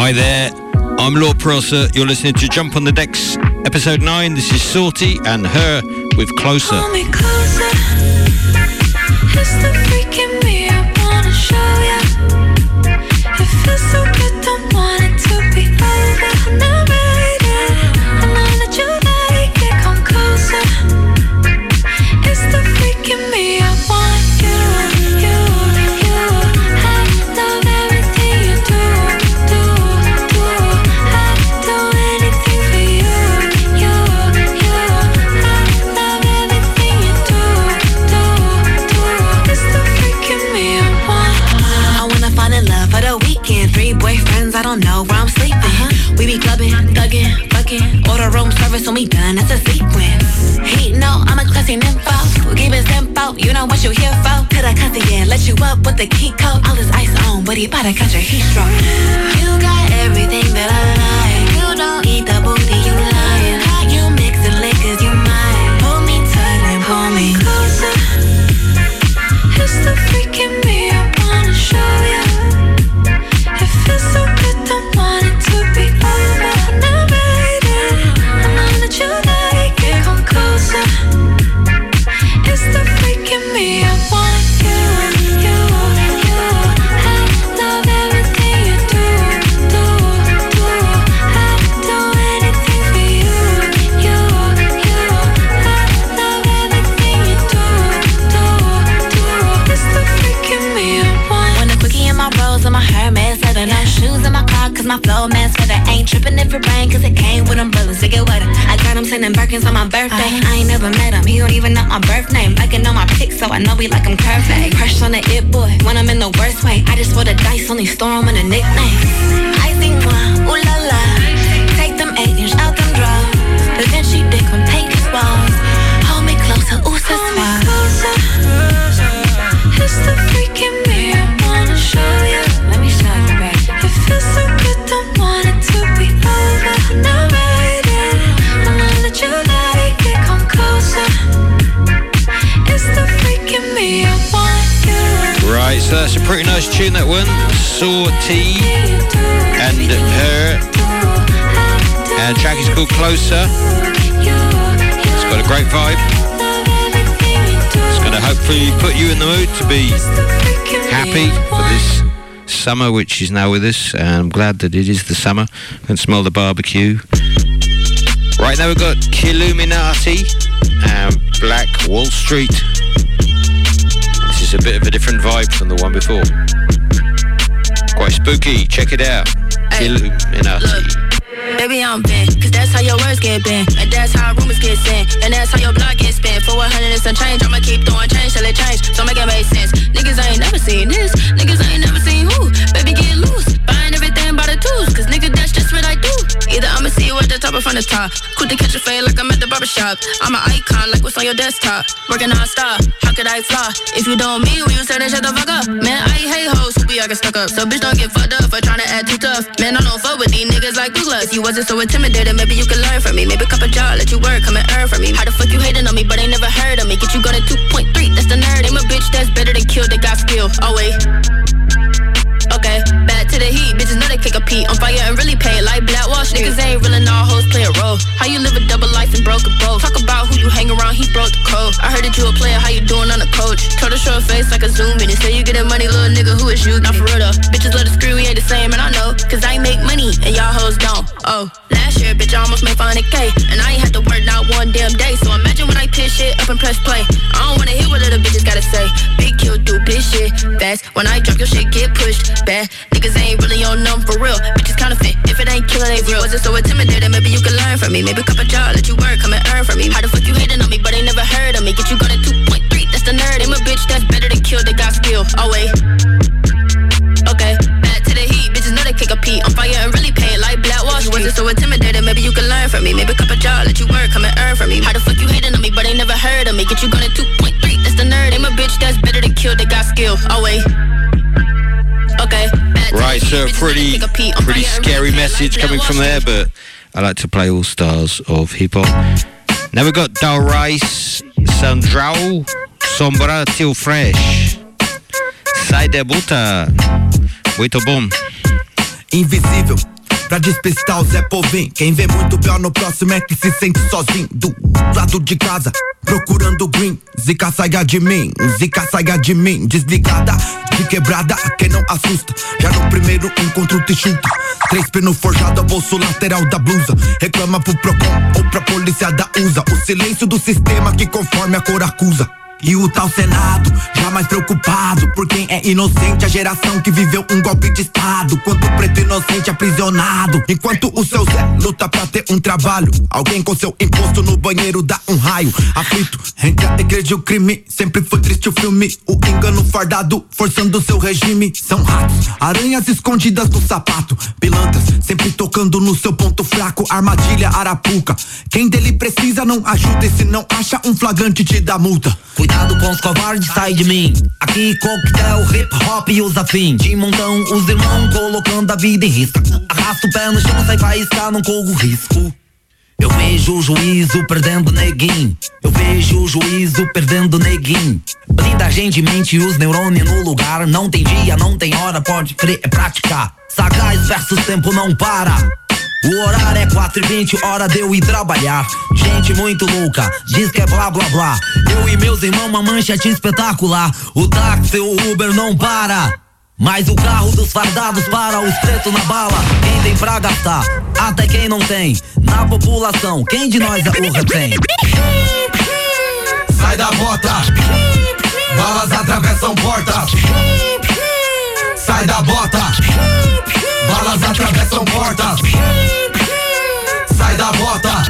Hi there, I'm Lord Prosser. You're listening to Jump on the Decks, episode 9. This is Saweetie and H.E.R. with Closer. Service when we done, that's a sequence. He know I'm a classy nympho. Give his info, you know what you here for. Could I cuss yeah, let you up with the key code. All this ice on, but he bout to catch a heat stroke. You got everything that I like. You don't eat the booty, my flow man sweater ain't tripping if it rain cause it came with umbrellas to get wetter I got him sending Birkins on my birthday. I, I ain't never met him, he don't even know my birth name. Liking on my pics so I know he like him curvy Crush on the it boy, when I'm in the worst way. I just roll the dice, only store him in a nickname. I think one, ooh la la. Take them eight inch out them drugs But then she dick him, take his balls Right, so that's a pretty nice tune, that one. Saweetie and her. And track is called Closer. It's got a great vibe. It's going to hopefully put you in the mood to be happy for this summer, which is now with us. And I'm glad that it is the summer. I can smell the barbecue. Right now we've got Killuminati and Black Wall Street. Is a bit of a different vibe from the one before. Quite spooky. Check it out. Killuminati. Baby, I'm bent, cause that's how your words get bent. And that's how rumors get sent. And that's how your block gets spent. For 100 and some change, I'ma keep throwing change till it change. So make it make sense. Niggas ain't never seen this. Niggas ain't never seen who. Baby, get loose. Tools. Cause nigga, that's just what I do. Either I'ma see you at the top or from the top. Quick to catch a fade like I'm at the barbershop. I'm an icon like what's on your desktop. Working non-stop. How could I fly? If you don't mean when you say that shut the fuck up. Man, I hate hoes who be I get stuck up. So bitch don't get fucked up for trying to act too tough. Man, I don't fuck with these niggas like Google. If you wasn't so intimidated, maybe you could learn from me. Maybe cup a job, let you work, come and earn from me. How the fuck you hating on me, but ain't never heard of me? Get you go to 2.3, that's the nerd. I'm a bitch that's better than kill, they got skill. Oh wait. Okay, pee. On fire and really pay like black wash. Niggas ain't real and all hoes play a role. How you live a double life and broke a boat? Talk about who you hang around, he broke the code. I heard that you a player, how you doing on the coach? Told a short face like a zoom in. and Say you getting money, little nigga, who is you? Not for real though. Bitches love to screw, we ain't the same, and I know. Cause I make money and y'all hoes don't. Oh, last year, bitch, I almost made 500k. And I ain't had to work not one damn day. So imagine when I piss shit up and press play. I don't wanna hear what other bitches gotta say. Big kill, do bitch shit fast. When I drop your shit, get pushed back. Niggas ain't really on them for real. Bitches counterfeit. If it ain't killing, they real. Wasn't so intimidated, maybe you can learn from me. Maybe cup a job, let you work, come and earn from me. How the fuck you hating on me, but ain't never heard of me? Get you going to 2.3, that's the nerd. I'm a bitch that's better than kill, they got skill. Oh wait. Okay, back to the heat. Bitches know they kick a pee. On fire and really pay like black wash. You wasn't so intimidated, maybe you can learn from me. Maybe cup a job, let you work, come and earn from me. How the fuck you hating on me, but ain't never heard of me? Get you going to 2.3, that's the nerd. I'm a bitch that's better than kill, they got skill. Oh wait. Okay. Right, so pretty, pretty scary message coming from there, but I like to play all stars of hip hop. Now we've got Dal Rice, Sandrao, Sombra Tio Fresh, Sai da Bota, muito bom. invisível pra despistar o Zé Povim. Quem vê muito pior no próximo é que se sente sozinho. Do lado de casa, procurando green. Zica saia de mim, zica saia de mim. Desligada, de quebrada, quem não assusta. Já no primeiro encontro te chuta. Três pinos forjado bolso lateral da blusa. Reclama pro Procon ou pra polícia da USA. O silêncio do sistema que conforme a cor acusa. E o tal Senado, jamais preocupado por quem é inocente, a geração que viveu um golpe de Estado. Quanto preto inocente aprisionado, enquanto o seu Zé luta pra ter um trabalho. Alguém com seu imposto no banheiro dá um raio. Aflito entre a igreja e o crime, sempre foi triste o filme. O engano fardado, forçando seu regime. São ratos, aranhas escondidas no sapato. Pilantras, sempre tocando no seu ponto fraco. Armadilha, arapuca. Quem dele precisa não ajuda, e se não acha um flagrante te dá multa. Cuidado com os covardes, sai de mim. Aqui coquetel, hip hop e os afins. De montão, os irmãos colocando a vida em risco. Arrasta o pé no chão, sai faísca, não corro risco. Eu vejo o juízo perdendo neguinho. Eu vejo o juízo perdendo neguinho. Blinda a gente mente os neurônios no lugar. Não tem dia, não tem hora, pode crer, é praticar. Sagaz versus tempo não para. O horário é 4 e 20, hora de eu ir trabalhar. Gente muito louca, diz que é blá blá blá. Eu e meus irmãos, uma manchete espetacular. O táxi, o Uber não para. Mas o carro dos fardados para os pretos na bala. Quem tem pra gastar, até quem não tem. Na população, quem de nós é o retém? Sai da bota, balas atravessam portas. Sai da bota, balas atravessam portas. Sai da bota,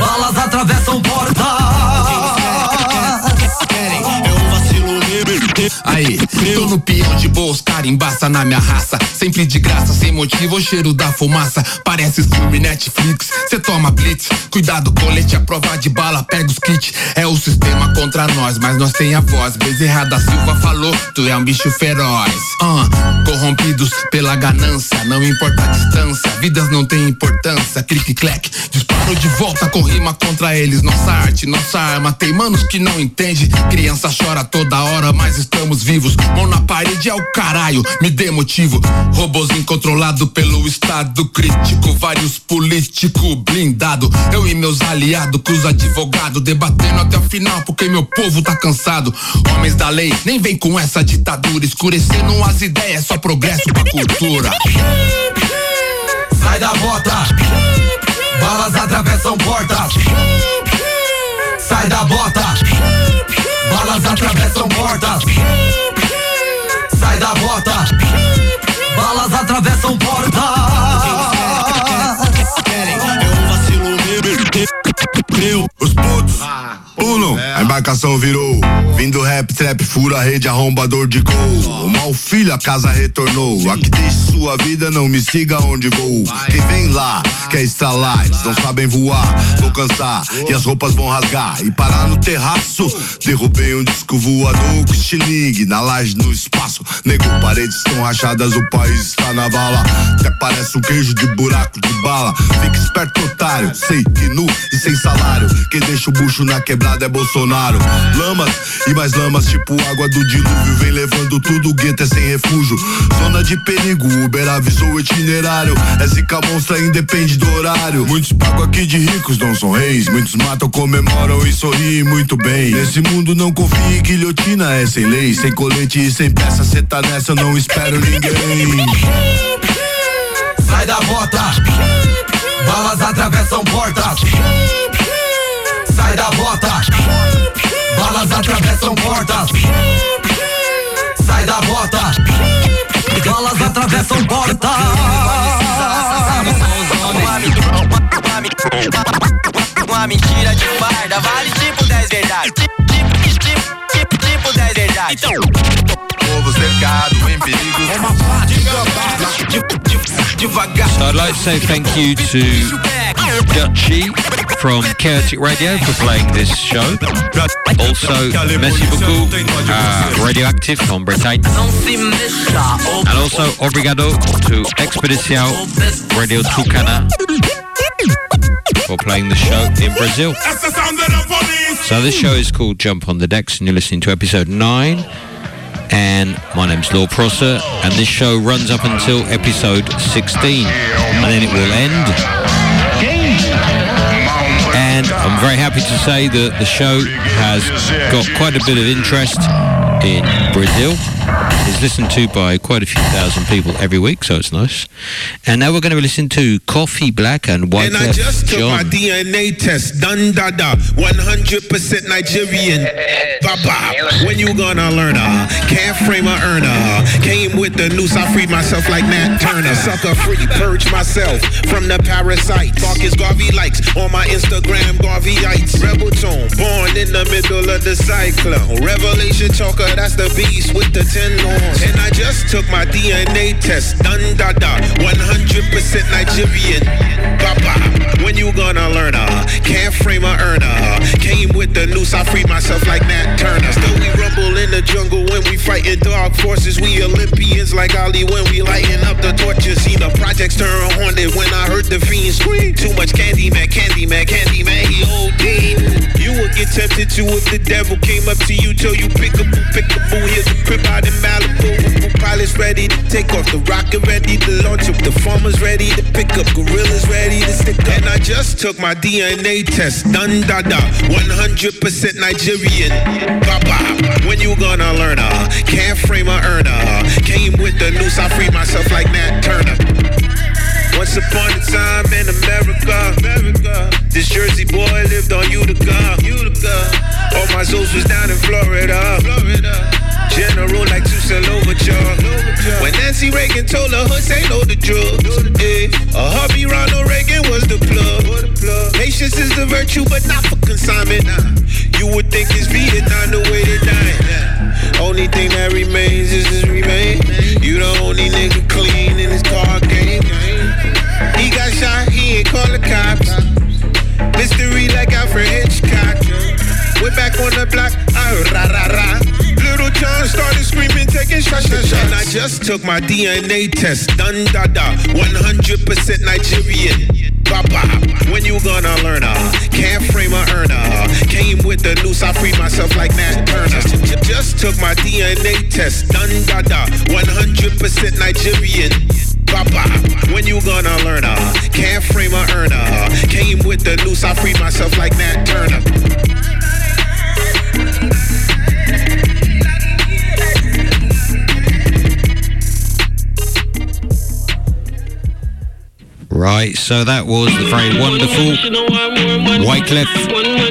balas atravessam portas. Aí, tô no peão de boa, os cara embaça na minha raça. Sempre de graça, sem motivo, o cheiro da fumaça. Parece filme Netflix, cê toma blitz. Cuidado, colete, a prova de bala, pega os kits. É o sistema contra nós, mas nós tem a voz. Bezerra da Silva falou, tu é um bicho feroz. Uh, corrompidos pela ganância, não importa a distância. Vidas não têm importância, clique-clack. Disparo de volta com rima contra eles. Nossa arte, nossa arma. Tem manos que não entende. Criança chora toda hora, mas estamos vivos. Mão na parede é o caralho, me dê motivo. Robozinho controlado pelo Estado crítico. Vários políticos blindado. Eu e meus aliados, com os advogados, debatendo até o final, porque meu povo tá cansado. Homens da lei, nem vem com essa ditadura. Escurecendo as ideias, só progresso pra cultura. Sai da bota, balas atravessam portas. Sai da bota, balas atravessam portas. Sai da bota, balas atravessam portas. Meu, os putos pulam, a embarcação virou. Vindo rap, trap, fura rede, arrombador de gol. O mal filho, a casa retornou. Aqui deixe sua vida, não me siga onde vou. Quem vem lá, quer estralar, eles não sabem voar. Vou cansar e as roupas vão rasgar. E parar no terraço, derrubei um disco voador estilingue. Na laje, no espaço, nego, paredes estão rachadas, o país está na vala. Até parece um queijo de buraco de bala. Fica esperto, otário, sei que nu e sem salário. Quem deixa o bucho na quebrada é Bolsonaro. Lamas e mais lamas, tipo água do dilúvio. Vem levando tudo, o gueto é sem refúgio. Zona de perigo, Uber avisou o itinerário. É zica monstra, independe do horário. Muitos pagam aqui de ricos, não são reis. Muitos matam, comemoram e sorriem muito bem. Nesse mundo não confie, guilhotina é sem lei. Sem colete e sem peça, cê tá nessa, eu não espero ninguém. Sai da bota, balas atravessam portas. Sai da bota, balas atravessam portas. Sai da bota, balas atravessam portas. Uma mentira de farda vale tipo 10 verdades. Tipo, tipo, tipo, tipo 10 verdades. Povo cercado, em perigo. Devagar. So I'd like to say thank you to Dutchy from Chaotic Radio for playing this show. Also, merci beaucoup, uh, Radioactive from Britain. Não se mexa. ou- And also, obrigado to Expedição Radio Tucana for playing the show in Brazil. That's the sound of the police. So this show is called Jump on the Decks and you're listening to episode 9. And my name's Lord Prosser, and this show runs up until episode 16, and then it will end. And I'm very happy to say that the show has got quite a bit of interest in Brazil. It's listened to by quite a few thousand people every week, so it's nice. And now we're going to listen to Coffee Black and White And I just took my DNA test, done da da, 100% Nigerian. Baba, when you gonna learn uh, Can't frame a earner. Came with the noose, I freed myself like Nat Turner. Sucker free, purge myself from the parasites. Marcus Garvey likes on my Instagram, Garveyites. Rebel tone, born in the middle of the cyclone. Revelation talker, that's the beast with the ten And I just took my DNA test, done da da, 100% Nigerian. Baba, when you gonna learn uh, Can't frame a earner. Came with the noose, I freed myself like Nat Turner. Still we rumble in the jungle when we fighting dark forces. We Olympians like Ali when we lighting up the torches. See the projects turn haunted when I heard the fiend scream. Too much candy man, candy man, candy man, he OD. You would get tempted to if the devil came up to you, tell you pick a up, pick up, here's a crib out in Malibu. Ready to take off, the rocket ready to launch up, the farmers ready to pick up, gorillas ready to stick up. And I just took my DNA test, done da da, 100% Nigerian. Baba, when you gonna learn uh, Can't frame a earner. Came with the noose, I freed myself like Nat Turner. Once upon a time in America, America. This Jersey boy lived on Utica, Utica. All my zoos was down in Florida, Florida. General like Louverture. When Nancy Reagan told her hood say no to drugs. A hubby Ronald Reagan was the plug. Patience is the virtue, but not for consignment. You would think it's Vietnam the way they dying. Only thing that remains is his remain. You the only nigga clean in this car game. He got shot, he ain't call the cops. Mystery like Alfred Hitchcock. We're back on the block, ah, rah, rah, rah. Little John started screaming, taking shots. And I just took my DNA test, done da da, 100% Nigerian. Baba, when you gonna learn uh, Can't frame a earner. Came with the noose, I freed myself like Nat Turner. Just took my DNA test, done da da, 100% Nigerian. Baba, when you gonna learn uh, Can't frame a earner. Came with the noose, I freed myself like Nat Turner. Right, so that was the very wonderful Wyclef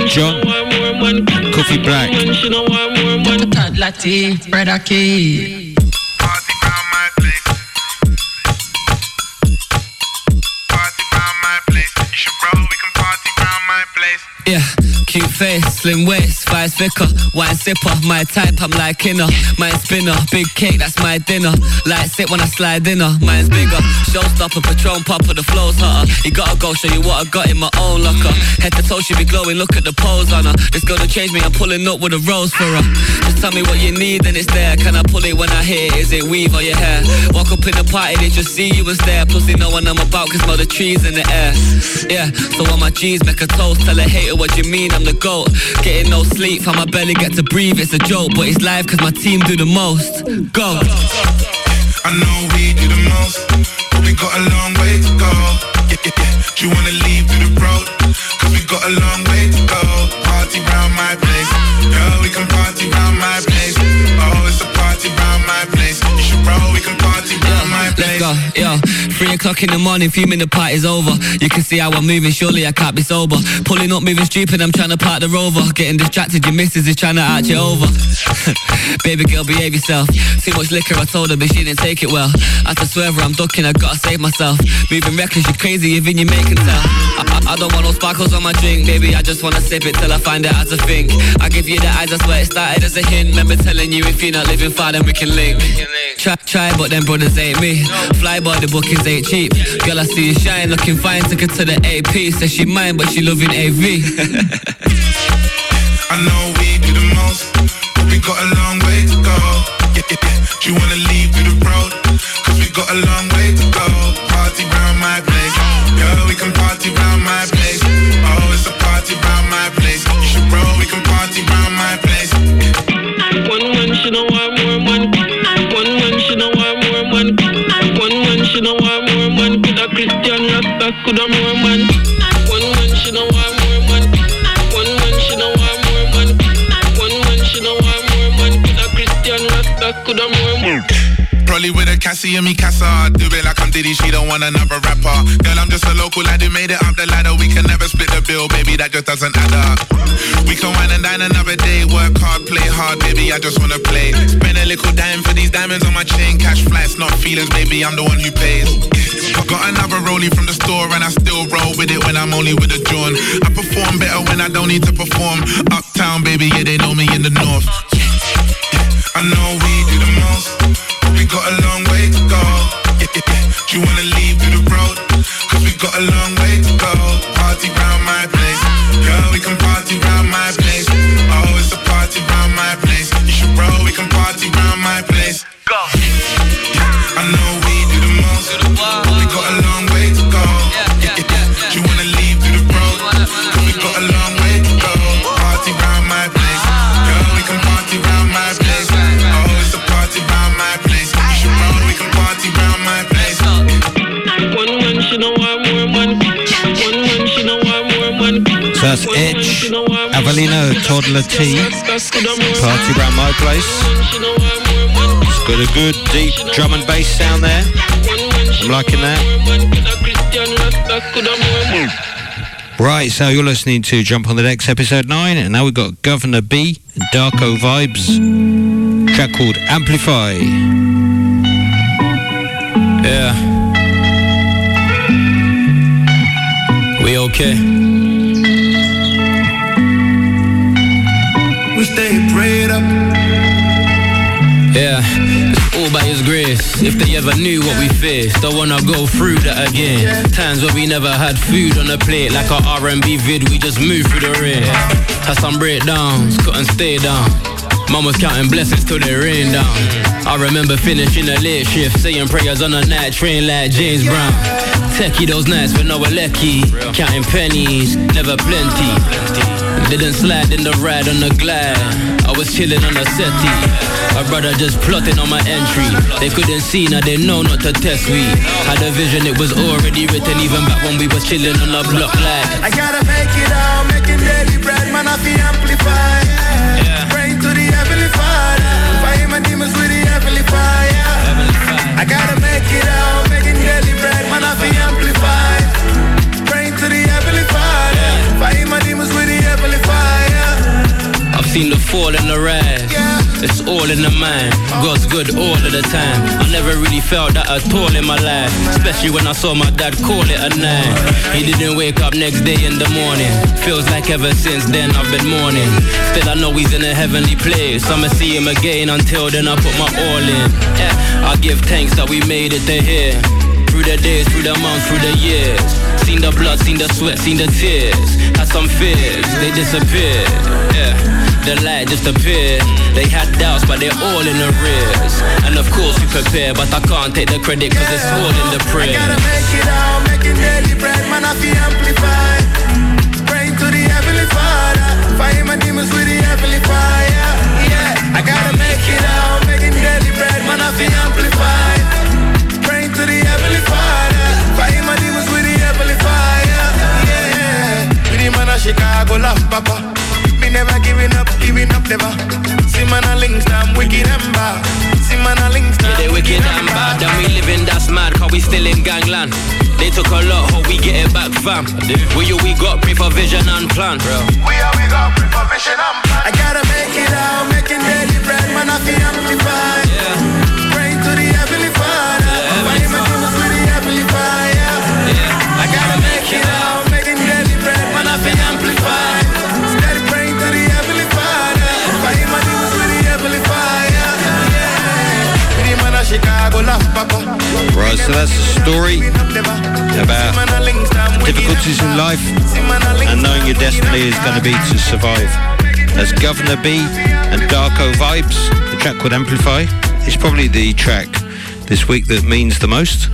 Jean Coffee Black. Toddla T, Brother K. Yeah, cute face, slim waist, vice vicar, wine sipper, my type, I'm like inner, mine spinner, big cake, that's my dinner. Light sit when I slide in her, mine's bigger. Showstopper, Patron popper, the flow's hotter. You gotta go show you what I got in my own locker. Head to toe, she be glowing, look at the pose on her. This girl to change me, I'm pulling up with a rose for her. Just tell me what you need and it's there. Can I pull it when I hit? Is it weave or your hair? Walk up in the party, they just see you and stare. Plus they know what I'm about, cause smell the trees in the air. Yeah, so on my G's, make a toast, tell a hater what you mean, I'm the GOAT. Getting no sleep, how my belly get to breathe, it's a joke, but it's live cause my team do the most. Go. I know we do the most, but we got a long way to go. Yeah, yeah, yeah. Do you wanna leave through the road? Cause we got a long way to go. Party round my place. Yeah, we can party round my place. Go, yo. Three o'clock in the morning, few the party's over. You can see how I'm moving, surely I can't be sober. Pulling up, moving stupid, I'm trying to park the rover. Getting distracted, your missus is trying to arch you over. Baby girl, behave yourself. Too much liquor, I told her, but she didn't take it well. I to swerve her, I'm ducking, I gotta save myself. Moving reckless, you crazy, even you make tell. I, I, don't want no sparkles on my drink, baby. I just wanna sip it till I find it as a think. I give you the eyes, I swear it started as a hint. Remember telling you if you're not living far, then we can link. Try, try, but them brothers ain't me. Fly by the bookings ain't cheap. Girl, I see you shine, looking fine. Took her to the AP. Says she mine, but she loving AV. I know we do the most, but we got a long way to go. Yeah, yeah, yeah. Do you wanna leave through the road? Cause we got a long way to go. Party round my place. Yeah, we can party round my place. Oh, it's a party round my place. You should roll, we can party round my place. One man, she know want Another rapper. Girl, I'm just a local lad who made it up the ladder. We can never split the bill, baby, that just doesn't add up. We can wine and dine another day, work hard, play hard, baby, I just wanna play. Spend a little dime for these diamonds on my chain, cash flights, not feelings, baby, I'm the one who pays. I got another rollie from the store and I still roll with it when I'm only with a John. I perform better when I don't need to perform. Uptown, baby, yeah, they know me in the north. I know we do the most, but we got a long way to go. Yeah, yeah, yeah. You wanna Avelino, Toddla T, Party Round My Place. It's got a good deep drum and bass sound there. I'm liking that. Right, so you're listening to Jump on the Decks episode 9, and now we've got Guvna B and Darko Vibes. Track called Amplify. Yeah. We okay? Stay prayed up. Yeah, it's all by His grace. If they ever knew what we faced, don't wanna go through that again. Times where we never had food on the plate, like our R&B vid, we just moved through the rain. Had some breakdowns, couldn't stay down. Mum was counting blessings till they rained down. I remember finishing a late shift, saying prayers on a night train like James Brown. Techie those nights with no lecky, counting pennies, never plenty. Didn't slide in the ride on the glide. I was chilling on the settee. My brother just plotting on my entry. They couldn't see, now they know not to test me. Had a vision, it was already written, even back when we was chilling on the block like. I gotta make it out, making daily bread, man, I feel amplified. Praying to the heavenly Father, fighting my demons with the heavenly fire. I gotta make it out, making daily bread, man, I feel amplified. Seen the fall and the rise. It's all in the mind. God's good all of the time. I never really felt that at all in my life. Especially when I saw my dad call it a night. He didn't wake up next day in the morning. Feels like ever since then I've been mourning. Still I know he's in a heavenly place. I'ma see him again until then I put my all in. Yeah, I give thanks that we made it to here. Through the days, through the months, through the years. Seen the blood, seen the sweat, seen the tears. Had some fears, they disappeared. Yeah, the light just appeared. They had doubts, but they're all in arrears. And of course we prepare, but I can't take the credit cause it's all in the I prayer. gotta make it out, making daily bread, man, I feel amplified. It. We you, we got pray for vision and plan, bro. We are we got preparation and plan. I gotta make it out, making daily bread, man, I feel amplified. Praying to the heavenly Father, fighting my demons with the heavenly fire. I gotta make it out, making daily bread, man, I feel amplified. Steady praying to the heavenly Father, fighting my demons with the heavenly fire. Yeah. With the man of Chicago, love Papa. Right, so that's the story about difficulties in life and knowing your destiny is going to be to survive. That's Guvna B and Darko Vibes, the track called Amplify. It's probably the track this week that means the most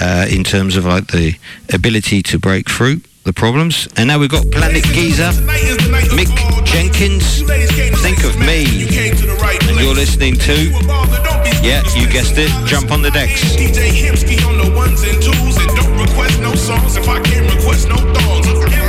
uh, in terms of like the ability to break through the problems. And now we've got Planet Giza, Mick Jenkins, Think of Me. And you're listening to, yeah, you guessed it, Jump on the Decks request no songs if I can't request no thongs.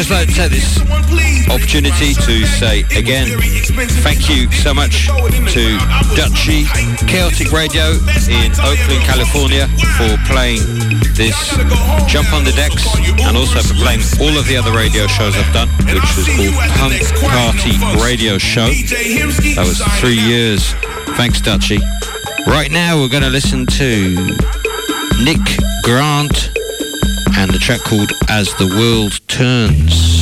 Just like to take this opportunity to say again, thank you so much to Dutchy Chaotic Radio in Oakland, California for playing this Jump on the Decks and also for playing all of the other radio shows I've done, which was called Punk Party Radio Show. That was three years. Thanks, Dutchy. Right now we're going to listen to Nick Grant and the track called As the World Turns.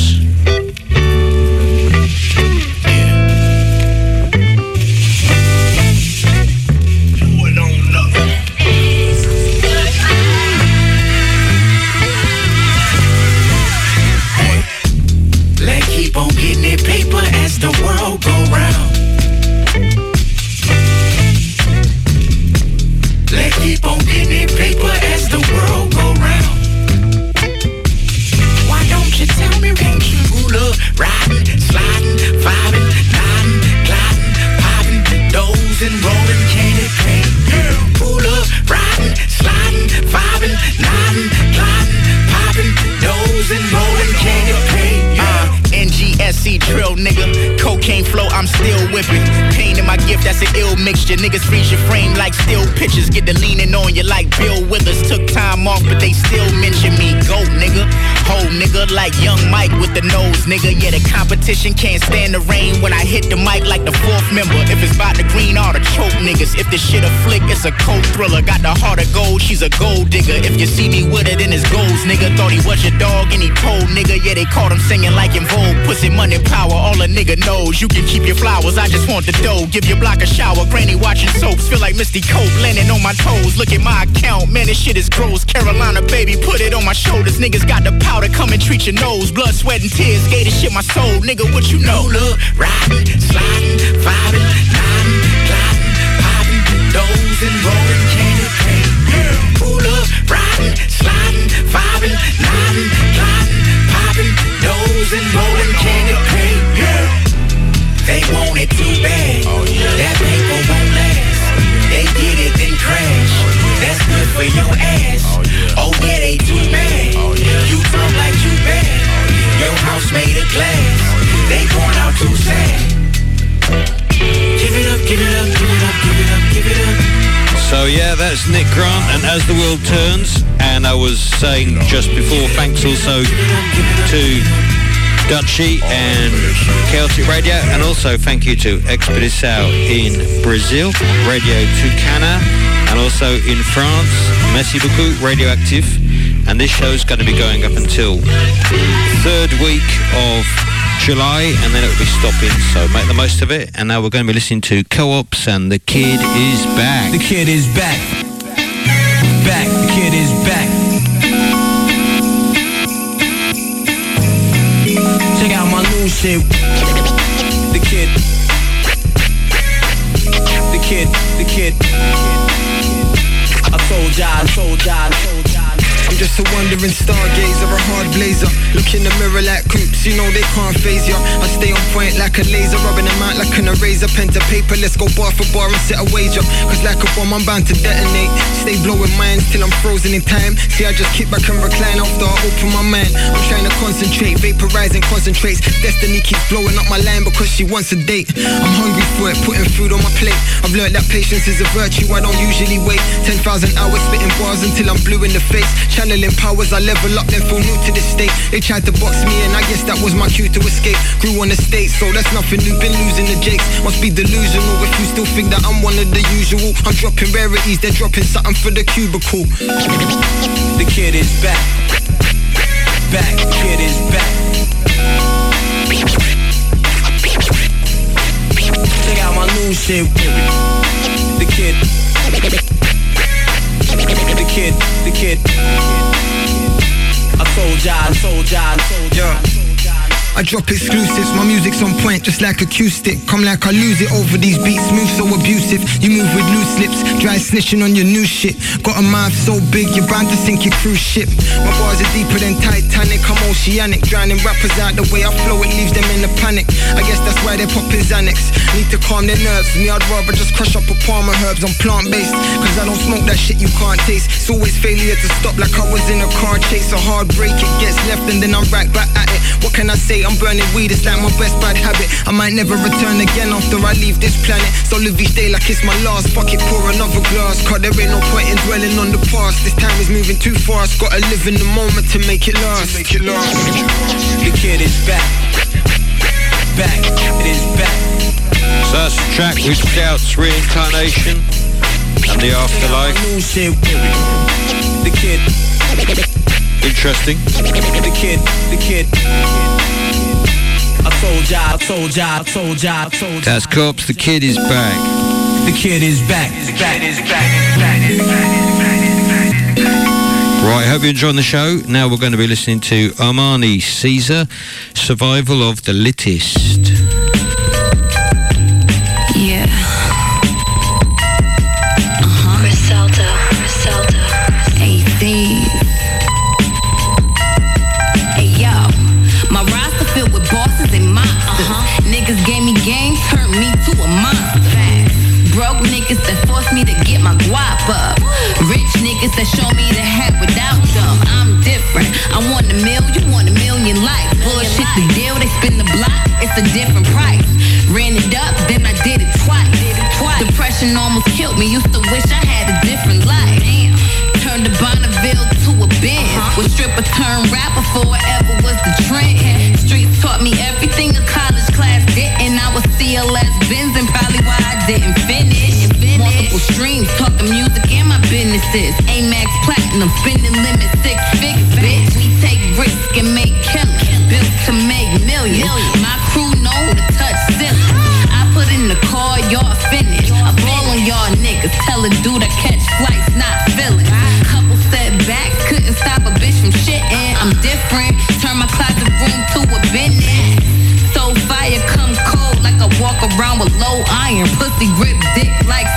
Niggas freeze your frame like still pictures. Get the leaning on you like Bill Withers. Took time off, but they still mention me. Go, nigga. Ho, nigga, like young Mike with the nose, nigga. Yeah, the competition can't stand the rain when I hit the mic like the fourth member. If it's about the green or the choke niggas. If this shit a flick, it's a cold thriller. Got the heart of gold, she's a gold digger. If you see me with it, then it's goals, nigga. Thought he was your dog and he told, nigga. Yeah, they caught him singing like in Vogue. Pussy, money, power, all a nigga knows. You can keep your flowers, I just want the dough. Give your block a shower, granny watching soaps. Feel like Misty Cope, landing on my toes. Look at my account, man, this shit is gross. Carolina, baby, put it on my shoulders. Niggas got the powder, come and treat your nose. Blood, sweat, and tears, gave this shit my soul. Nigga, what you know? Look, riding, sliding, vibing, nodding, gliding, popping, dozing, rolling, candy cane. Pull up, riding, sliding, vibing, nodding, gliding, popping, dozing, rolling, candy cane. They want it too bad. Oh, yeah. That paper won't last. Oh, yeah. They get it, then crash. Oh, yeah. That's good for your ass. Oh yeah, oh, they too mad. Your house made of glass. They going out too sad. Give it up, give it up, give it up, give it up, give it up. So yeah, that's Nick Grant and As the World Turns. And I was saying just before, thanks also to Dutchy and Chaotic Radio, and also thank you to Expedição in Brazil, Radio Tucana, and also in France, Merci beaucoup, Radioactive. And this show's going to be going up until third week of July, and then it'll be stopping. So make the most of it. And now we're going to be listening to Coops, and the kid is back. The kid is back. Back. The kid is back. Check out my new shit. The kid. The kid. The kid. I told ya, I told ya, I told ya. I'm just a wandering stargazer, a hard blazer. Look in the mirror like coops, you know they can't phase ya. I stay on point like a laser, rubbing them out like an eraser. Pen to paper, let's go bar for bar and set a wager. Cause like a bomb, I'm bound to detonate. Stay blowing minds till I'm frozen in time. See, I just kick back and recline after I open my mind. I'm trying to concentrate, vaporizing concentrates. Destiny keeps blowing up my line because she wants a date. I'm hungry for it, putting food on my plate. I've learned that patience is a virtue, I don't usually wait. 10,000 hours spitting bars until I'm blue in the face. Channeling powers, I level up, then feel new to the state. They tried to box me and I guess that was my cue to escape. Grew on the state, so that's nothing new, been losing the jakes. Must be delusional if you still think that I'm one of the usual. I'm dropping rarities, they're dropping something for the cubicle. The kid is back. Back. Kid is back. Check out my new shit. The kid. Kid. The kid. I told ya, I told ya, I told ya. I drop exclusives, my music's on point just like acoustic. Come like I lose it over these beats, move so abusive. You move with loose lips, dry snitching on your new shit. Got a mouth so big, you're bound to sink your cruise ship. My bars are deeper than Titanic, I'm oceanic. Drowning rappers out the way I flow, it leaves them in a panic. I guess that's why they're popping Xanax. Need to calm their nerves, me I'd rather just crush up a palm of herbs. I'm plant based, cause I don't smoke that shit you can't taste. It's always failure to stop like I was in a car chase. A hard break, it gets left and then I'm right back at it. What can I say I'm burning weed, it's like my best bad habit. I might never return again after I leave this planet. So live each day like it's my last. Fuck it, pour another glass. Cause there ain't no point in dwelling on the past. This time is moving too fast. Gotta live in the moment to make it last. Make it last. The kid is back. Back. It is back. So that's the track which doubts reincarnation and the afterlife. The kid. Interesting. The kid. The kid. I told ya, I told ya, I told ya, I told ya. That's Cops, the kid is back. The kid is back. The kid is Right, hope you're enjoying the show. Now we're going to be listening to Armani Caesar, Survival of the Littest. The deal, they spin the block, it's a different price. Ran it up, then I did it twice. Depression almost killed me, used to wish I had a different life. Turned the Bonneville to a Benz. Uh-huh. Was stripper turned rapper for whatever was the trend. Streets taught me everything a college class didn't. I was CLS Benz and probably why I didn't finish. Multiple streams, talking music and my businesses. Amex Platinum, spending limit six figures, bitch. We take risk and make killers. Built to make millions. My crew know to touch ceiling. I put in the car, y'all finish. I ball on y'all niggas. Tell a dude I catch flights, not feelings. Couple setbacks, couldn't stop a bitch from shitting. I'm different. Turn my closet room to a business. So fire come cold like I walk around with low iron. Pussy grip dick like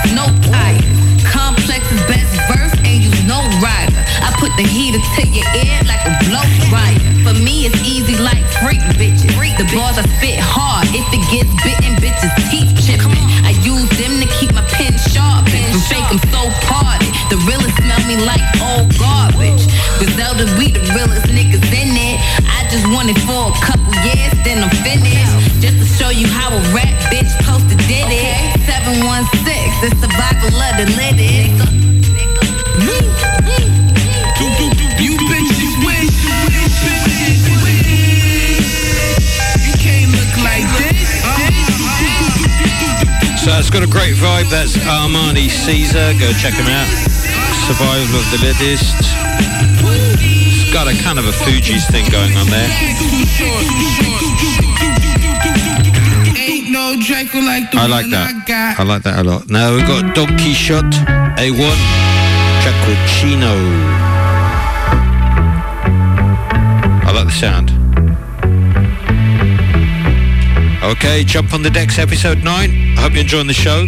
got a great vibe. That's Armani Caesar. Go check him out. Survival of the Littest. It's got a kind of a Fugees thing going on there. Ain't no Draco like the I like that. I like that a lot. Now we've got Don Quixote, A1, Giacochino. I like the sound. Okay, jump on the decks, episode 9. I hope you're enjoying the show.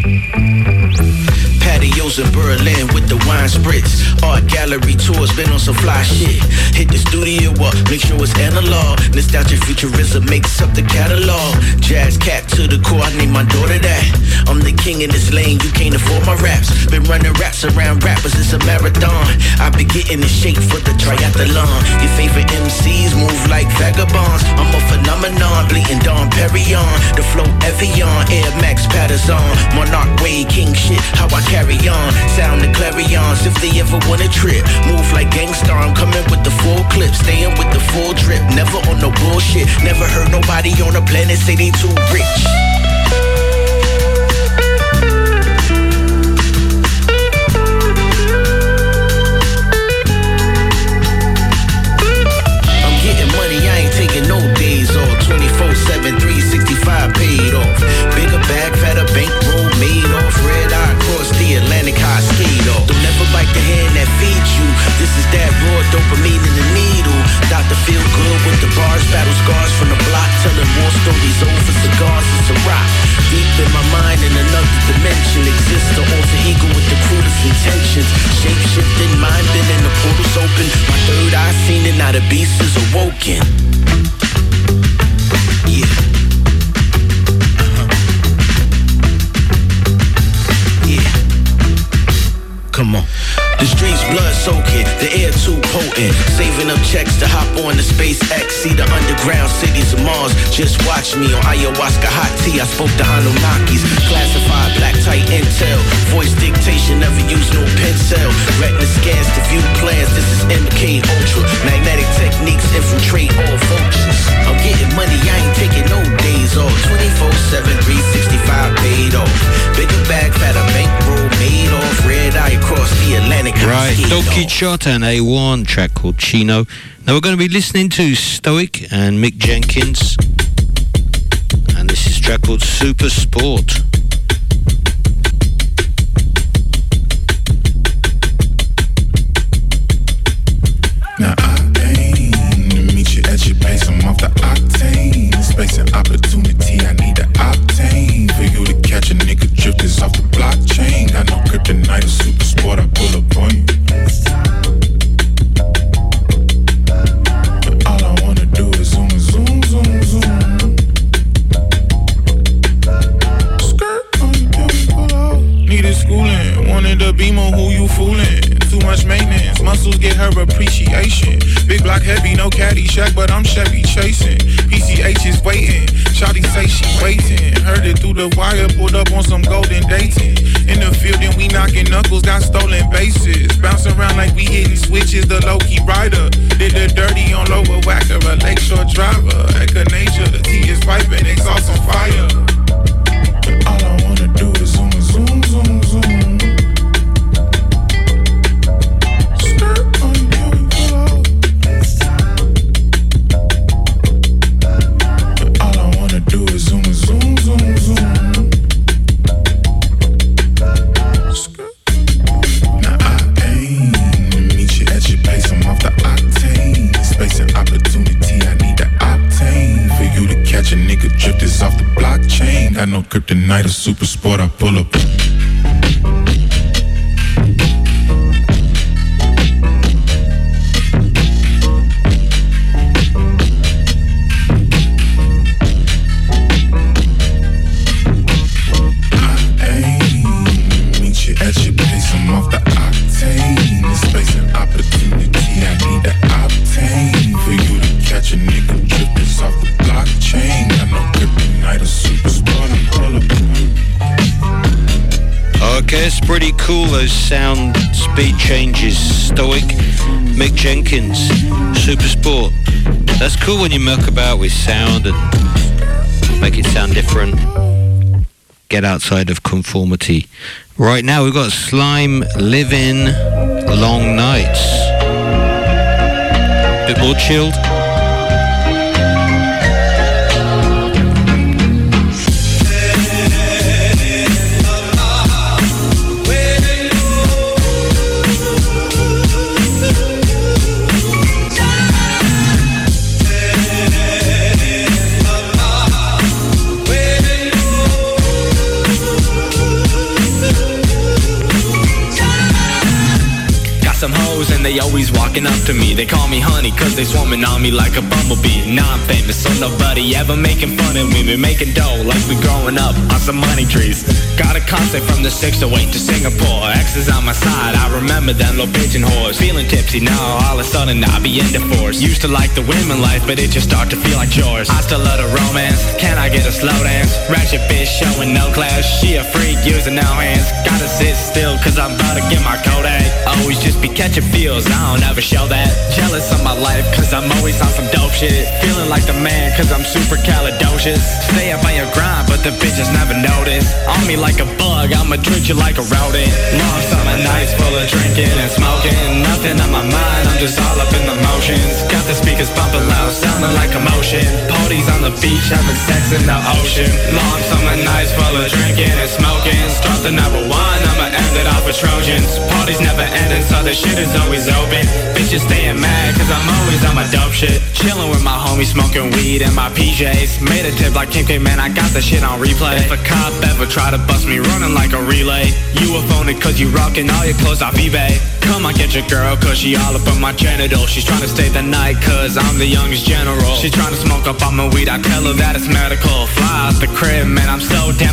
Patios in Berlin with the wine spritz. Art gallery tours, been on some fly shit. Hit the studio up, make sure it's analog. Nostalgic futurism makes up the catalog. Jazz cat to the core, I name my daughter that. I'm the king in this lane, you can't afford my raps. Been running raps around rappers, it's a marathon. I be getting in shape for the triathlon. Your favorite MCs move like vagabonds. I'm a phenomenon, bleeding Dom Perignon. The flow Evian, Air Max Patterson. Monarch Way, King shit, how I carry on. Sound the clarions if they ever wanna trip. Move like gangsta, I'm coming with the full clip. Staying with the full drip, never on no bullshit. Never heard nobody on the planet say they too rich. Shot and A1 track called Chino. Now we're going to be listening to Stoic and Mick Jenkins. And this is track called Super Sport. Wanted a beamer, who you fooling? Too much maintenance, muscles get her appreciation. Big block heavy, no caddy shack, but I'm Chevy chasing. PCH is waiting, Shawty say she waiting. Heard it through the wire, pulled up on some golden dating. In the field, and we knocking knuckles, got stolen bases. Bounce around like we hitting switches, the low key rider. Did the dirty on lower Wacker, a lakeshore driver. Echo nature, the T is piping, exhaust on fire. Kryptonite or super sport, I pull up. Cool those sound speed changes. Stoic, Mick Jenkins, Super Sport. That's cool when you muck about with sound and make it sound different. Get outside of conformity. Right now we've got Slime Living Long Nights. Bit more chilled. They always walking up to me. They call me honey cause they swarming on me like a bumblebee. Now I'm famous so nobody ever making fun of me. We making dough like we growing up on some money trees. Got a concept from the 608 to Singapore. Exes on my side, I remember them little pigeon whores. Feeling tipsy now, all of a sudden I be in divorce. Used to like the women life, but it just start to feel like chores. I still love the romance, can I get a slow dance? Ratchet bitch showing no class, she a freak using no hands. Gotta sit still cause I'm about to get my Kodak. Always just be catching feels, I don't ever show that. Jealous of my life cause I'm always on some dope shit. Feeling like the man cause I'm super calidocious. Stay up on your grind, but the bitches never notice. On me like a bug, I'ma treat you like a rodent. Long summer nights full of drinking and smoking. Nothing on my mind, I'm just all up in the motions. Got the speakers bumping loud, sounding like commotion. Parties on the beach, having sex in the ocean. Long summer nights full of drinking and smoking. Start the number one, I'ma end it off with Trojans. Parties never ending, so the shit is always open. Bitches staying mad, cause I'm always on my dope shit. Chilling with my homies, smoking weed in my PJs. Made a tip like Kim K, man, I got the shit on replay. If a cop ever try to bust me running like a relay, you a phone it cause you rocking all your clothes off eBay. Come on, get your girl, cause she all up on my genitals. She's trying to stay the night, cause I'm the youngest general. She trying to smoke up on my weed, I tell her that it's medical. Fly out the crib, man, I'm so damn.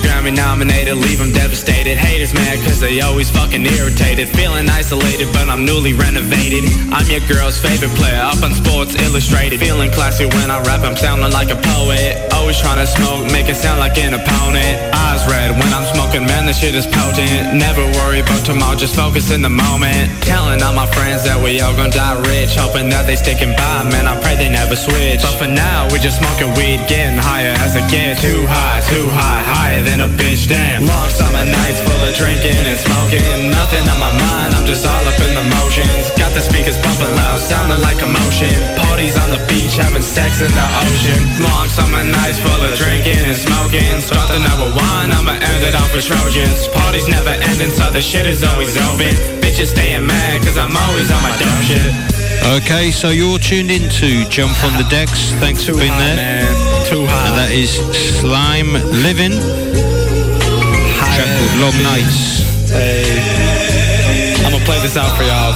Grammy nominated, leave them devastated. Haters mad, cause they always fucking irritated. Feeling isolated but I'm newly renovated. I'm your girl's favorite player, up on Sports Illustrated. Feeling classy when I rap, I'm sounding like a poet. Always trying to smoke, make it sound like an opponent. Eyes red when I'm smoking, man, this shit is potent. Never worry about tomorrow, just focus in the moment. Telling all my friends that we all gonna die rich, hoping that they sticking by, man, I pray they never switch. But for now, we just smoking weed, getting higher as I get too high, too high, higher than a bitch, damn. Long summer nights full of drinking and smoking, nothing on my mind, I'm just all up in the motions. Got the speakers bumping loud, sounding like emotion. Parties on the beach, having sex in the ocean. Long summer nights full of drinking and smoking. Start the number one, I'ma end it off with Trojans. Parties never ending, so the shit is always open. Bitches staying mad, cause I'm always on my dumb shit. Okay, so you're tuned in to Jump on the Decks. Thanks for being there. Too high. And that is Slime Living. Track called Long Nights. Hey, I'm gonna play this out for y'all.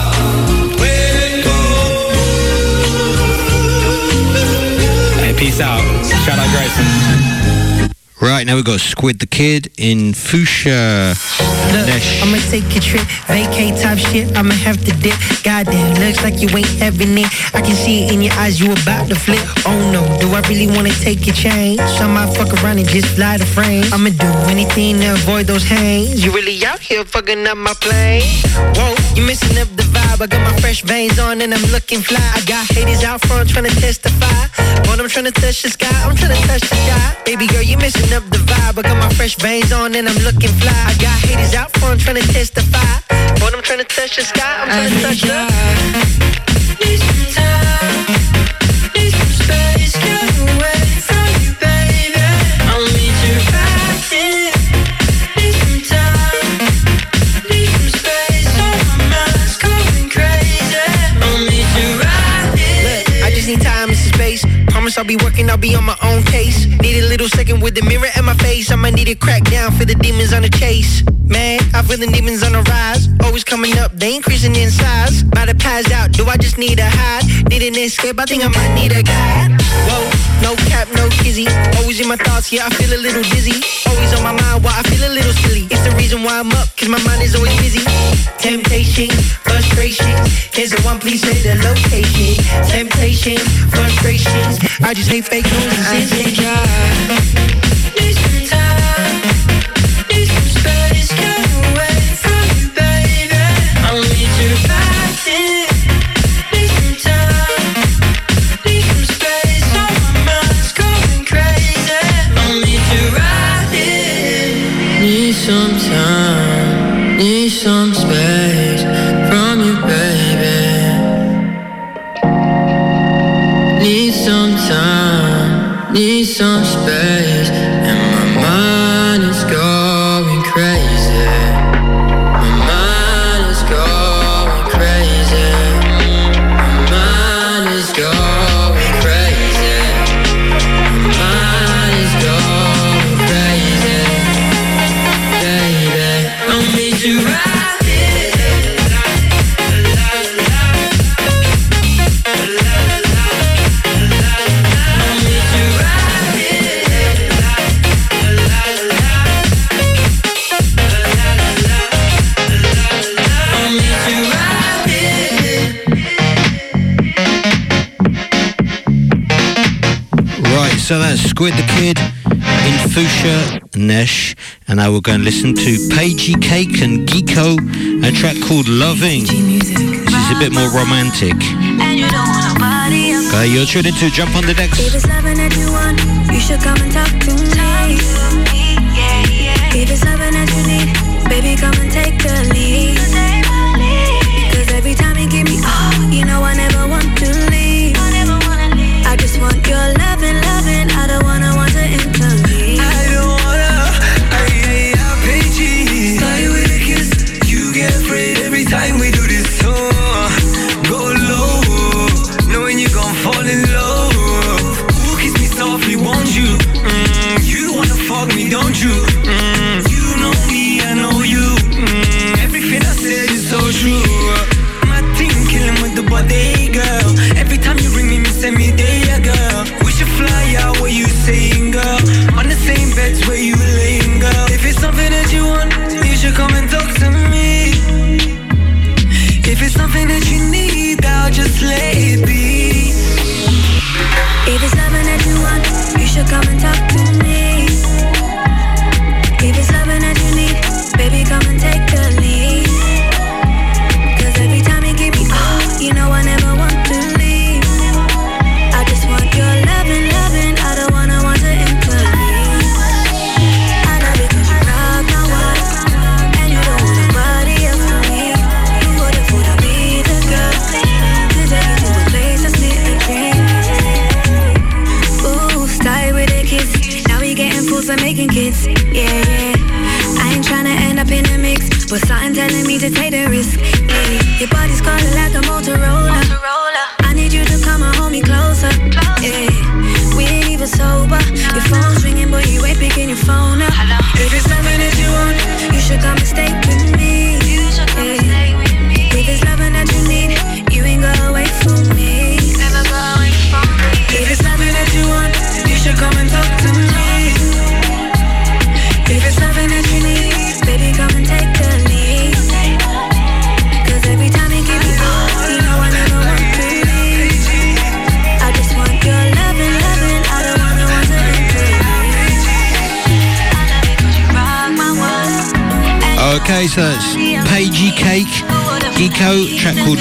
Hey, peace out. Shout out Grayson. Right, now we've got Squid the Kid in Fuchsia. Look, Nesh. I'ma take a trip, vacate type shit, I'ma have to dip. Goddamn, looks like you ain't having it. I can see it in your eyes, you about to flip. Oh no, do I really wanna take a change? I might fuck around and just fly the frame. I'ma do anything to avoid those hangs. You really out here fucking up my plane? Whoa, you messing up the vibe. I got my fresh veins on and I'm looking fly. I got haters out front trying to testify. But I'm trying to touch the sky, I'm trying to touch the sky. Baby girl, you messing up the vibe. I got my fresh veins on and I'm looking fly. I got haters out front trying to testify. But I'm trying to touch the sky, I'm trying to touch the be working, I'll be on my own case. Need a little second with the mirror in my face. I might need to crack down for the demons on the chase. Man, I feel the demons on the rise. Always coming up, they increasing in size. By the pass out, do I just need a hide? Need an escape, I think I might need a guide. Whoa, no cap, no kizzy. Always in my thoughts, yeah, I feel a little dizzy. Always on my mind, why I feel a little silly. It's the reason why I'm up, cause my mind is always busy. Temptation, frustration. Can someone please say the location? Temptation, frustrations. I just hate fake news and sensation. So that's Squid the Kid in Fuchsia Nesh. And now we're going to listen to Pagey Cake and Geko, a track called Loving. This is a bit more romantic. Okay, you're tuned into Jump on the Decks. If it's loving that you want, you should come and talk to me. If it's loving that you need, baby, come and take the lead.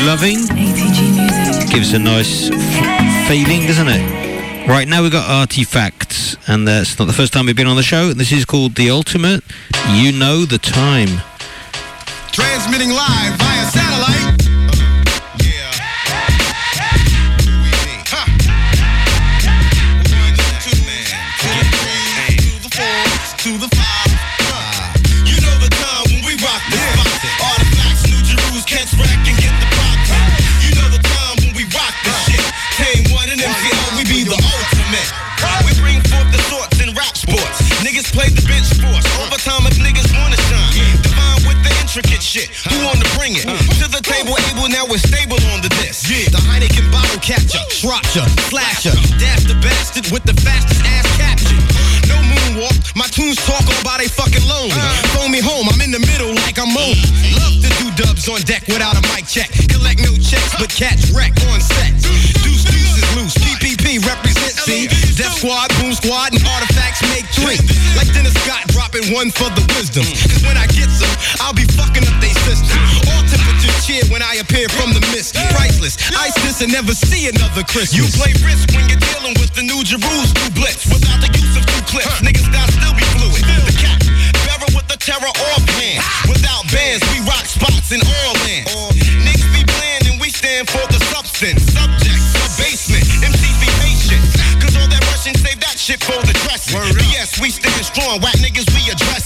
Loving. Gives a nice f- feeling, doesn't it? Right, now we've got Artifacts, and that's not the first time we've been on the show. This is called The Ultimate. You know the time. Transmitting live via satellite. Table, able now we're stable on the disc. The Heineken bottle catcher, Shropshire, slasher. Dash the bastard with the fastest ass caption. No moonwalk, my tunes talk all by they fucking loan. Phone me home, I'm in the middle like I'm on. Love to do dubs on deck without a mic check. Collect no checks, but catch wreck on set. Deuce deuce is loose, PPP represent C. Death Squad, Boom Squad, and artifacts make three. Like Dennis Scott dropping one for the wisdom. Cause when I get some, I'll be fucking up they system. All temperatures cheer when I appear from the mist. Priceless, ice this and never see another Christmas. You play risk when you're dealing with the new Jerusalem blitz. Without the use of two clips, niggas got still be fluid. The cat, bearer with the terror offhand. Without bands, we rock spots in all lands. Niggas be bland and we stand for the substance. Subject, the basement, MCs be patient. Cause all that rushing, save that shit for the dressing. Yes, we stand strong, whack niggas we addressing.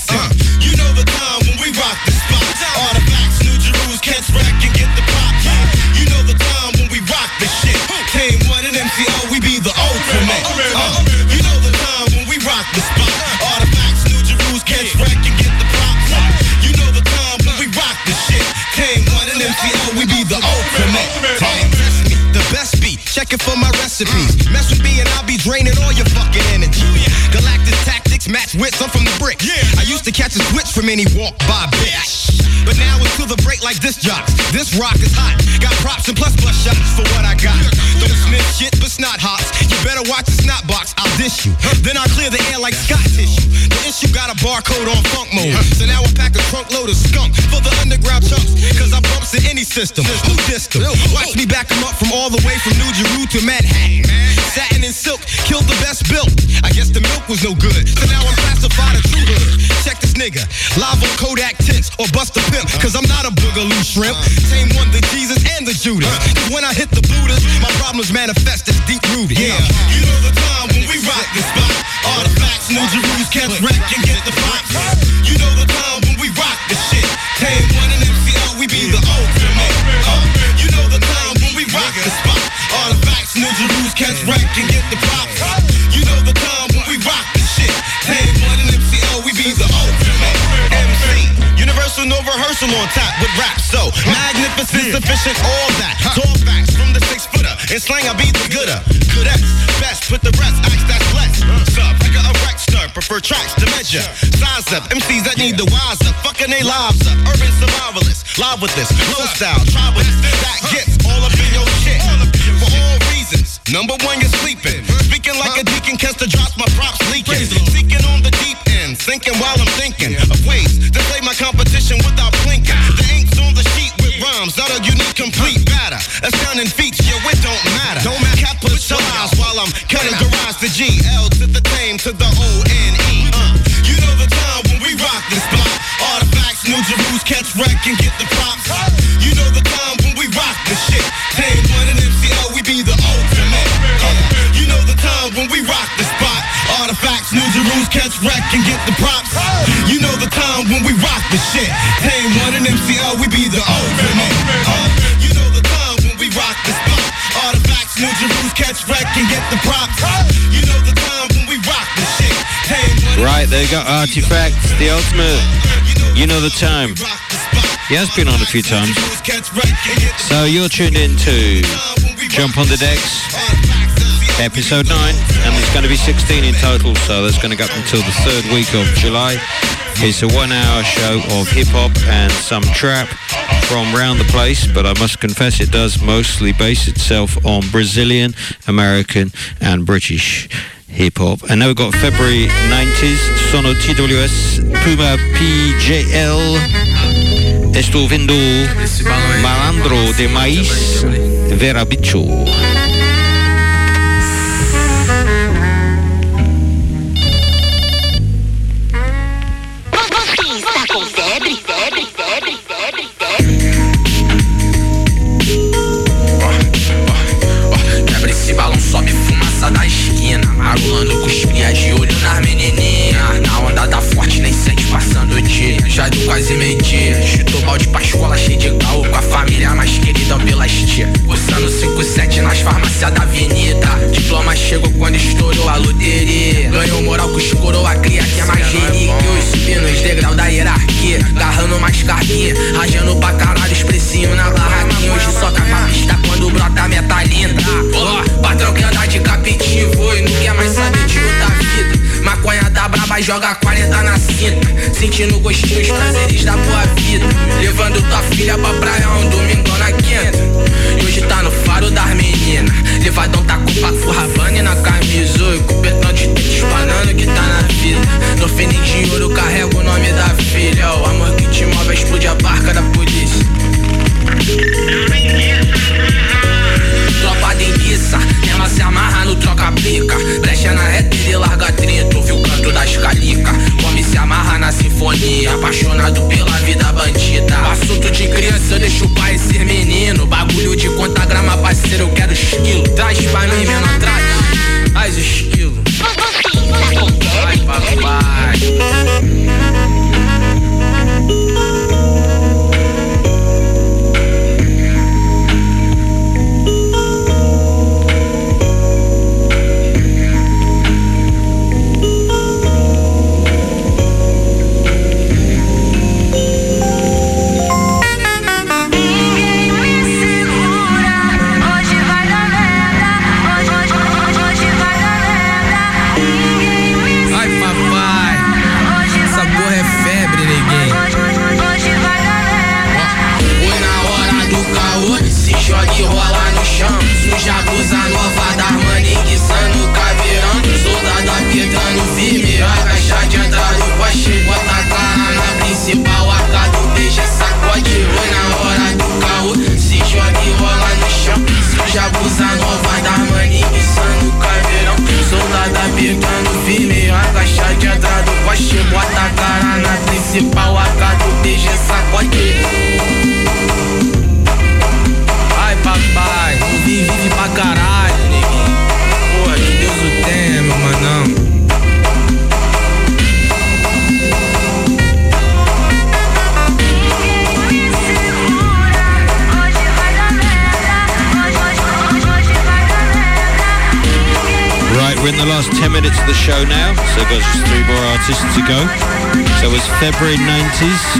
Recipes. Mess with me and I'll be draining all your fucking energy. Galactic tactics match wits. I'm from the brick. I used to catch a switch from any walk by bitch. But now it's to the break like this jocks. This rock is hot. Got props and plus plus shots for what I got. Shit, but snot hots. You better watch the snot box. I'll dish you. Then I'll clear the air like Scott tissue. The issue got a barcode on funk mode. So now I pack a trunk load of skunk for the underground chunks. Cause I bumps in any system. Who dissed them? Watch me back them up from all the way from New Jeru to Manhattan. Satin and silk killed the best built. I guess the milk was no good. So now I'm nigga. Live on Kodak tints or bust a pimp. Cause I'm not a boogaloo shrimp. Tame one the Jesus and the Judas. Cause when I hit the Buddhas, my problems manifest as deep rooted. Yeah. You know the time when we rock the spot. Artifacts, New Jerusalem, catch wreck and get the pop. You know the time when we rock the shit. Tame one and MCL, we be the ultimate. Uh, you know the time when we rock the spot. Artifacts, New Jerusalem, catch wreck and get the pop. Universal no rehearsal on top with rap. So magnificent, sufficient, all that. Tall facts from the six footer. In slang, I be the gooder. Good X, best, put the rest, act that's less. Sub, like a wreck stir, prefer tracks to measure. Size up, MCs that need the wise up, fucking they lives up. Urban survivalists, live with this, low style, try with this. That gets all up in your shit. For all reasons. Number one, you're sleeping. Speaking like a deacon, catch the drops, my props leaking. Seeking on the deep end, sinking while I'm thinking of ways to play my competition without blinking. The ink's on the sheet with rhymes, not a unique, complete batter. Astounding feats, yo, it don't matter. Don't matter. Capitalize while I'm cutting garage to G, L to the tame to the O N E. Uh, you know the time when we rock this spot. Artifacts, New Jerusalem, catch wreck and get the props. Catch wreck and get the props. You know the time when we rock the shit. Tame one and MCL, we be the ultimate. Uh, you know the time when we rock the spot. Artifacts, catch wreck and get the props. You know the time when we rock the shit. Right, there you go, Artifacts, the ultimate. You know the time. He has been on a few times. So you're tuned in to Jump on the Decks, episode 9, there's going to be 16 in total, so that's going to go up until the third week of July. It's a one hour show of hip hop and some trap from round the place, but I must confess it does mostly base itself on Brazilian, American, and British hip hop. And now we've got February 90s, Sono TWS, Puma PJL. Estou vendo Malandro de Maíz, Vera Bicho. Marulando com os de olho nas menininhas. Na onda da forte, nem sente passando o dia. Já deu quase meio-dia. Balde pra escola, cheio de caô. Com a família mais querida pelas tia. Cursando 57 nas farmácias da avenida. Diploma chegou quando estourou a loteria. Ganhou moral com os coroa, cria que é mais relíquia. Eu subindo os degraus da hierarquia. Garrando mais carguinha. Rajando pra caralho os precinhos na barraquinha. Hoje só capa pista quando brota a meta linda. Ó, patrão que anda de capitivo e não quer mais saber de outra vida. Maconha da braba joga 40 na cinta. Sentindo gostinho, os prazeres da boa vida. Levando tua filha pra praia um domingo na quinta. E hoje tá no faro das meninas. Levadão tá com papo Havana na camisa. E com petão de espanando que tá na vida. No fênix de ouro carrego o nome da filha. O amor que te move explode a barca da polícia. Tropa denguiça, ela se amarra no troca-pica. Brecha na reta e larga 30. Ouve o canto das calica. Come se amarra na sinfonia. Apaixonado pela vida bandida.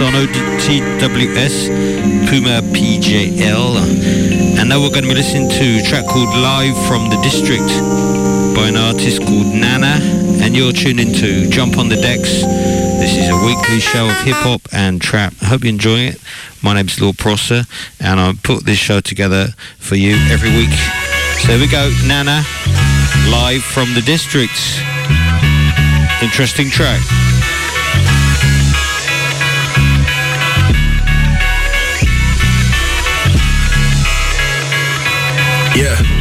90s, Sono TWS, Puma PJL. And now we're going to be listening to a track called Live from the District by an artist called Nana. And you're tuned into Jump on the Decks. This is a weekly show of hip hop and trap. I hope you're enjoying it. My name's Lord Prosser, and I put this show together for you every week. So here we go, Nana, live from the district. Interesting track. Yeah.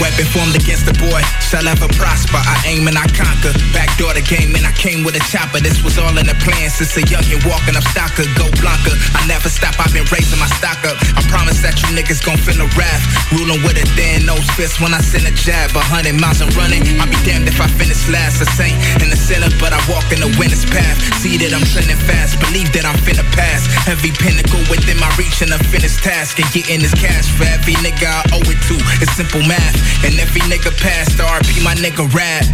Weapon formed against the boy shall ever prosper. I aim and I conquer. Backdoor the game and I came with a chopper. This was all in the plan since a youngin' walking up Stalker. Go Blanca. I never stop. I've been raising my stock up. I promise that you niggas gon' feel the wrath. Ruling with a Dan, no close fist when I send a jab. A hundred miles and running. I'll be damned if I finish last. A saint in the center, but I walk in the winner's path. See that I'm trending fast. Believe that I'm finna pass. Every pinnacle within my reach and a finished task. And getting this cash for every nigga I owe it to. It's simple math. And every nigga passed RP my nigga rap.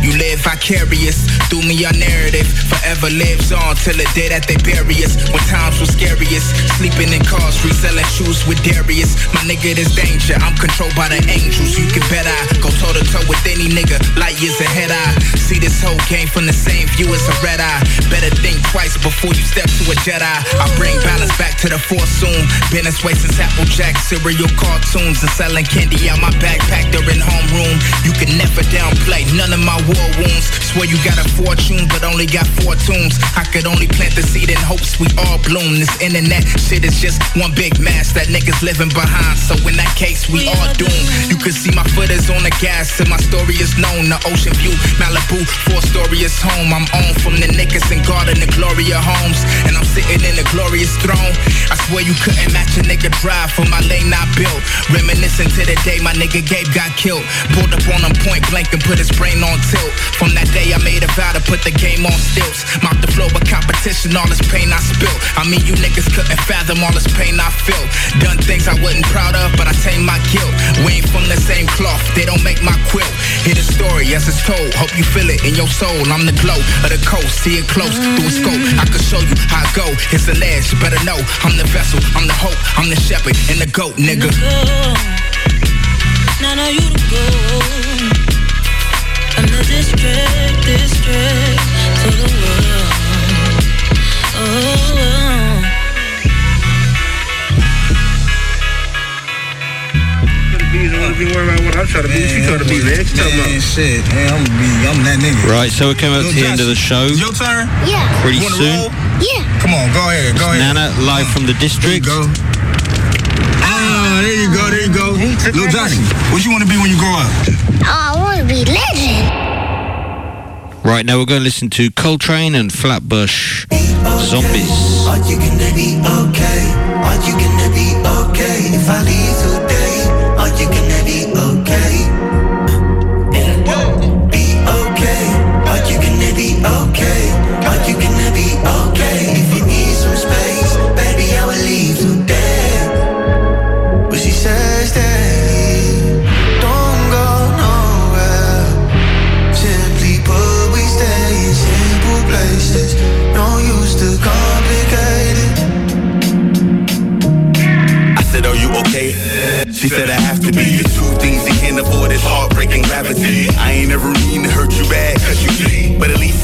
You live vicarious through me, your narrative forever lives on till the day that they bury us. When times were scariest, sleeping in cars, reselling shoes with Darius. My nigga, this danger. I'm controlled by the angels. You can bet I go toe to toe with any nigga. Light years ahead, I see this whole game from the same view as a red eye. Better think twice before you step to a Jedi. I bring balance back to the force soon. Been this way since Applejack, cereal cartoons, and selling candy out my backpack during homeroom. You can never downplay none of my war wounds. Swear you got a fortune, but only got four tunes. I could only plant the seed in hopes we all bloom. This internet shit is just one big mess that niggas living behind. So in that case, we all doomed. You can see my foot is on the gas, and my story is known. The ocean view, Malibu, four story is home. I'm on from the niggas and garden, the Gloria homes. And I'm sitting in a glorious throne. I swear you couldn't match a nigga drive for my lane not built. Reminiscing to the day my nigga Gabe got killed. Pulled up on him point blank and put his brain on tilt. From that day I made a vow to put the game on stilts. Mouth the flow of competition, all this pain I spilt. I mean you niggas couldn't fathom all this pain I feel. Done things I wasn't proud of, but I tame my guilt. We ain't from the same cloth, they don't make my quilt. Hear the story as it's told, hope you feel it in your soul. I'm the glow of the coast, see it close through a scope. I can show you how I go, it's a ledge, you better know. I'm the vessel, I'm the hope, I'm the shepherd and the goat, nigga. Now know you to go. I'm the district, district to the world. Oh, Be worried about what I'm trying to be. She trying to be, man. She talking about shit. Man, I'm be, I'm that nigga. Right, so we're coming up to the end of the show. Your turn. Yeah. Pretty You soon. roll? Yeah. Come on, go ahead, go ahead. Nana live from the district. go. Ah, there you go, there you go. Lil Johnny, what you want to be when you grow up? Oh, I want to be legend. Right now we're going to listen to Coltrane and Flatbush Zombies. Are you gonna be okay? Are you gonna be okay if I leave today? Are you gonna be okay? Be okay. Are you gonna be okay? Okay? She said, I have to be. The two things you can't avoid is heartbreak and gravity. I ain't ever mean to hurt you bad, cause you. But at least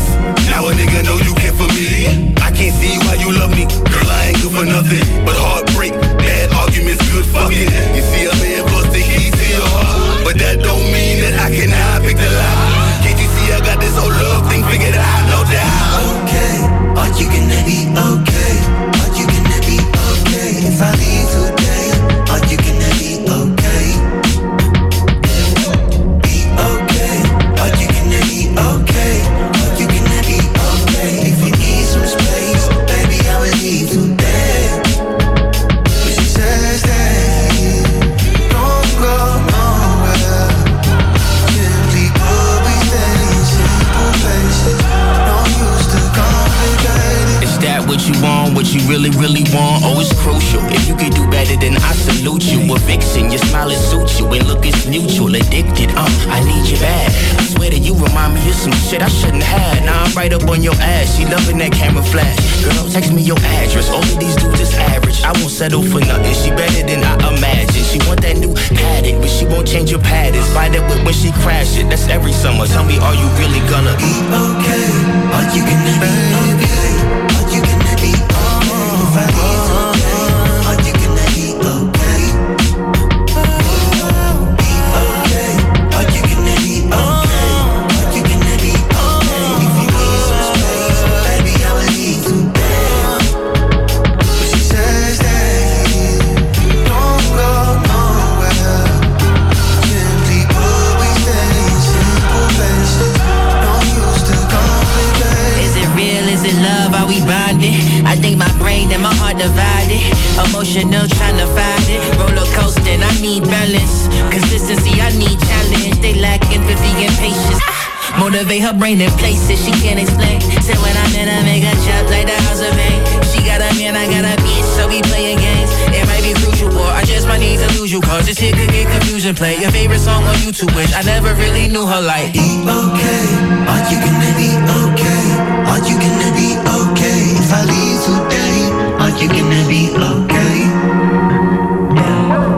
now a nigga know you care for me. I can't see why you love me. Girl, I ain't good for nothing. But heartbreak, bad arguments, good fucking. You see a man bust the keys to your heart. But that don't mean that I cannot pick the lock. Can't you see I got this whole love thing figured out? No doubt. Okay, are you gonna be okay? Are you gonna be okay if I leave today? Really, really want? Oh, it's crucial. If you could do better, then I salute you. A vixen, your smile it suits you. And look, it's mutual. Addicted, uh, I need you bad. I swear that you remind me of some shit I shouldn't have. Now I'm right up on your ass. She loving that camera flash. Girl, text me your address. All of these dudes is average. I won't settle for nothing. She better than I imagine. She want that new paddock, but she won't change your patterns. Buy that whip when she crash it. That's every summer. Tell me, are you really gonna be okay? Are you gonna be okay? Are you gonna be okay if my and my heart divided. Emotional, trying to find it. Roller I need balance. Consistency I need challenge. They lack empathy and patience. Ah! Motivate her brain in places she can't explain. Said when I'm in, I make her jump like the house of pain. She got a man, I got a bitch, so we playing games. It might be crucial, or I just might need to lose you. Cause this shit could get confusion. Play your favorite song on YouTube, which I never really knew her like. Be okay, are you gonna be okay? Are you gonna be okay? If I leave today, are you gonna be okay?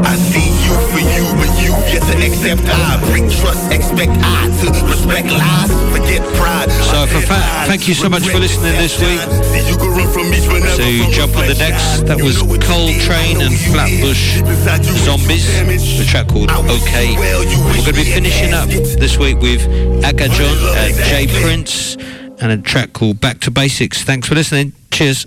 I see you for you, but you get to accept I break trust, expect I to respect lies, forget pride. So for fa- thank you so much for listening this week. So jump on the decks. That was Coltrane and Flatbush Zombies. The track called OK. We're going to be finishing up this week with Aga John and Jay Prince and a track called Back to Basics. Thanks for listening. Cheers.